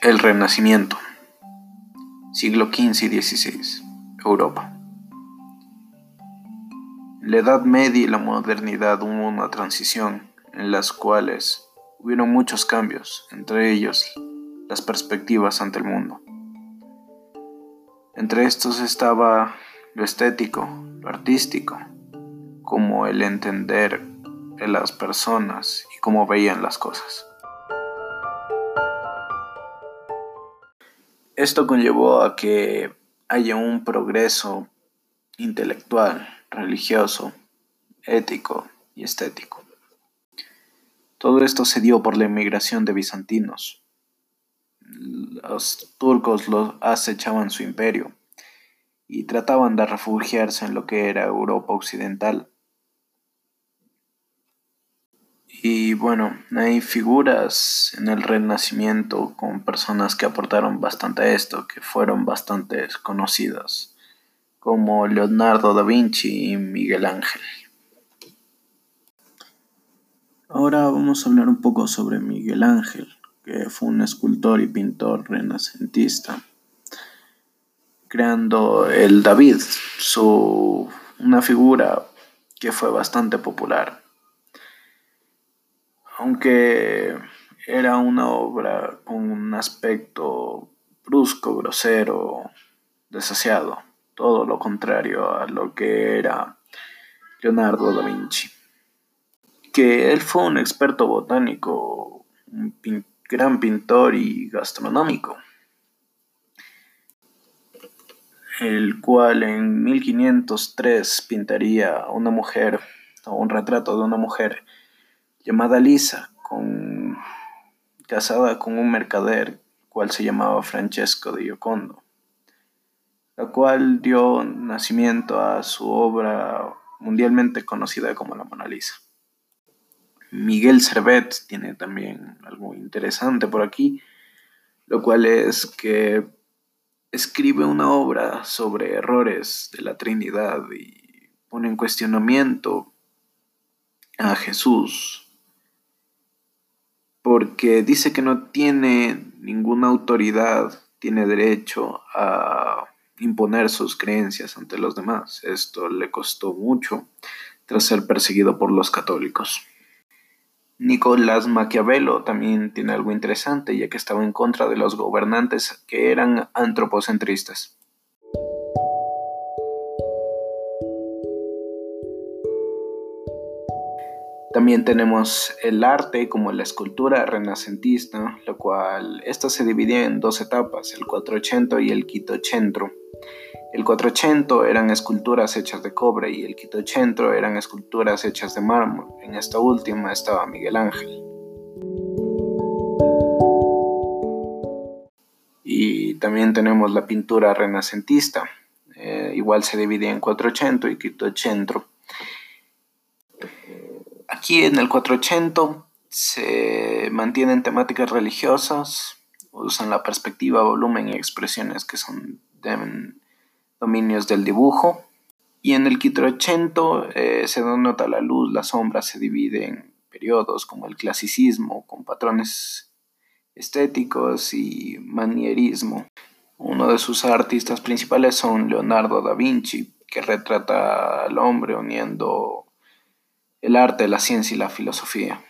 El Renacimiento. Siglo XV y XVI. Europa. En la Edad Media y la modernidad hubo una transición en las cuales hubieron muchos cambios, entre ellos las perspectivas ante el mundo. Entre estos estaba lo estético, lo artístico, como el entender de las personas y cómo veían las cosas. Esto conllevó a que haya un progreso intelectual, religioso, ético y estético. Todo esto se dio por la inmigración de bizantinos. Los turcos los acechaban su imperio y trataban de refugiarse en lo que era Europa occidental y bueno, hay figuras en el Renacimiento con personas que aportaron bastante a esto, que fueron bastante conocidas, como Leonardo da Vinci y Miguel Ángel. Ahora vamos a hablar un poco sobre Miguel Ángel, que fue un escultor y pintor renacentista, creando el David, su, una figura que fue bastante popular aunque era una obra con un aspecto brusco, grosero, desasiado, todo lo contrario a lo que era Leonardo da Vinci. Que él fue un experto botánico, un gran pintor y gastronómico, el cual en 1503 pintaría una mujer, o un retrato de una mujer llamada Lisa, casada con un mercader, cual se llamaba Francesco de Giocondo, la cual dio nacimiento a su obra mundialmente conocida como la Mona Lisa. Miguel Servet tiene también algo interesante por aquí, lo cual es que escribe una obra sobre errores de la Trinidad y pone en cuestionamiento a Jesús porque dice que no tiene ninguna autoridad, tiene derecho a imponer sus creencias ante los demás. Esto le costó mucho tras ser perseguido por los católicos. Nicolás Maquiavelo también tiene algo interesante, ya que estaba en contra de los gobernantes que eran antropocentristas. También tenemos el arte como la escultura renacentista, lo cual esta se dividía en dos etapas, el 480 y el Quitocentro. El 480 eran esculturas hechas de cobre y el Quitocentro eran esculturas hechas de mármol. En esta última estaba Miguel Ángel. Y también tenemos la pintura renacentista. Eh, igual se dividía en 480 y Quitocentro. Aquí en el 480 se mantienen temáticas religiosas, usan la perspectiva, volumen y expresiones que son dominios del dibujo. Y en el 480 eh, se denota la luz, la sombra, se divide en periodos como el clasicismo, con patrones estéticos y manierismo. Uno de sus artistas principales son Leonardo da Vinci, que retrata al hombre uniendo el arte, la ciencia y la filosofía.